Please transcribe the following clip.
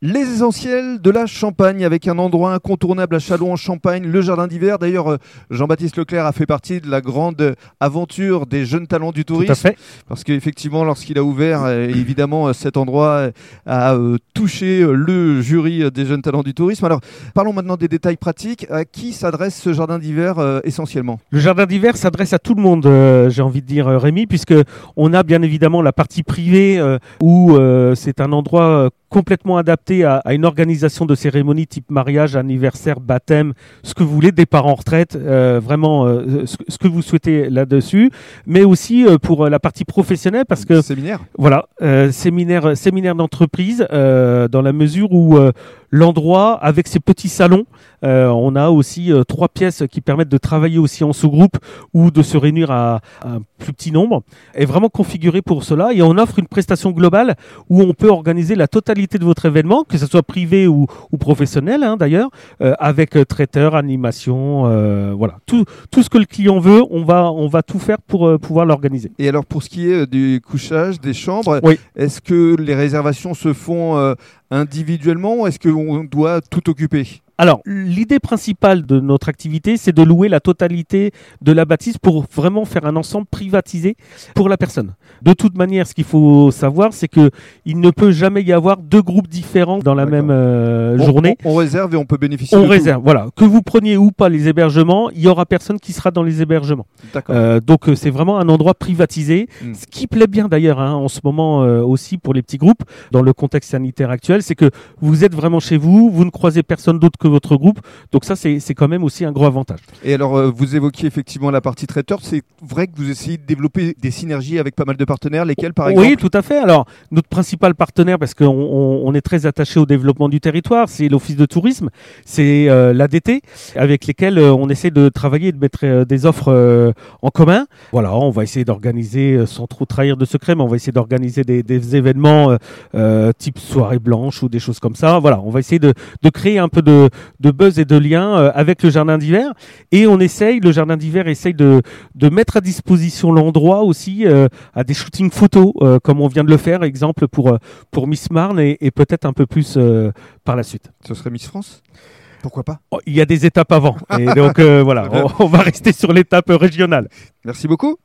Les essentiels de la Champagne avec un endroit incontournable à Châlons en Champagne, le jardin d'hiver. D'ailleurs, euh, Jean-Baptiste Leclerc a fait partie de la grande aventure des jeunes talents du tourisme. Tout à fait. Parce qu'effectivement, lorsqu'il a ouvert, euh, évidemment, euh, cet endroit a touché le jury des jeunes talents du tourisme. Alors, parlons maintenant des détails pratiques. À qui s'adresse ce jardin d'hiver essentiellement? Le jardin d'hiver s'adresse à tout le monde, j'ai envie de dire, Rémi, puisque on a bien évidemment la partie privée où c'est un endroit complètement adapté à, à une organisation de cérémonies type mariage, anniversaire, baptême, ce que vous voulez, départ en retraite, euh, vraiment euh, ce, ce que vous souhaitez là-dessus, mais aussi euh, pour la partie professionnelle, parce que Séminaire Voilà, séminaire, séminaire d'entreprise, dans la mesure où l'endroit, avec ses petits salons, euh, on a aussi euh, trois pièces qui permettent de travailler aussi en sous-groupe ou de se réunir à, à un plus petit nombre, est vraiment configuré pour cela. Et on offre une prestation globale où on peut organiser la totalité de votre événement, que ce soit privé ou, ou professionnel hein, d'ailleurs, euh, avec euh, traiteur, animation, euh, voilà, tout, tout ce que le client veut, on va, on va tout faire pour euh, pouvoir l'organiser. Et alors, pour ce qui est du couchage, des chambres, Oui. est-ce que les réservations se font individuellement ou est-ce qu'on doit tout occuper? Alors, l'idée principale de notre activité, c'est de louer la totalité de la bâtisse pour vraiment faire un ensemble privatisé pour la personne. De toute manière, ce qu'il faut savoir, c'est que il ne peut jamais y avoir deux groupes différents dans la même euh, On- journée. On, on réserve et on peut bénéficier On de tout. réserve, voilà. Que vous preniez ou pas les hébergements, il y aura personne qui sera dans les hébergements. D'accord. Euh, donc euh, c'est vraiment un endroit privatisé. Mm. Ce qui plaît bien d'ailleurs hein, en ce moment euh, aussi pour les petits groupes, dans le contexte sanitaire actuel, c'est que vous êtes vraiment chez vous, vous ne croisez personne d'autre que votre groupe. Donc ça c'est quand même aussi un gros avantage. Et alors, euh, vous évoquiez effectivement la partie traiteur. C'est vrai que vous essayez de développer des synergies avec pas mal de partenaires, lesquels par exemple Oui, tout à fait. Alors, notre principal partenaire, parce qu'on on, on est très attaché au développement du territoire, c'est l'Office de tourisme, c'est euh, l'ADT, avec lesquels euh, on essaie de travailler et de mettre euh, des offres euh, en commun. Voilà, on va essayer d'organiser, euh, sans trop trahir de secret, mais on va essayer d'organiser des, des événements type soirée blanche ou des choses comme ça. Voilà, on va essayer de, de créer un peu de, de buzz et de lien euh, avec le jardin d'hiver. Et on essaye, le jardin d'hiver essaye de, de mettre à disposition l'endroit aussi euh, à des shootings photos, euh, comme on vient de le faire, exemple pour, pour Miss Marne et, et peut-être un peu plus euh, par la suite. Ce serait Miss France? Pourquoi pas? Oh, Il y a des étapes avant. Et donc voilà, on, on va rester sur l'étape régionale. Merci beaucoup.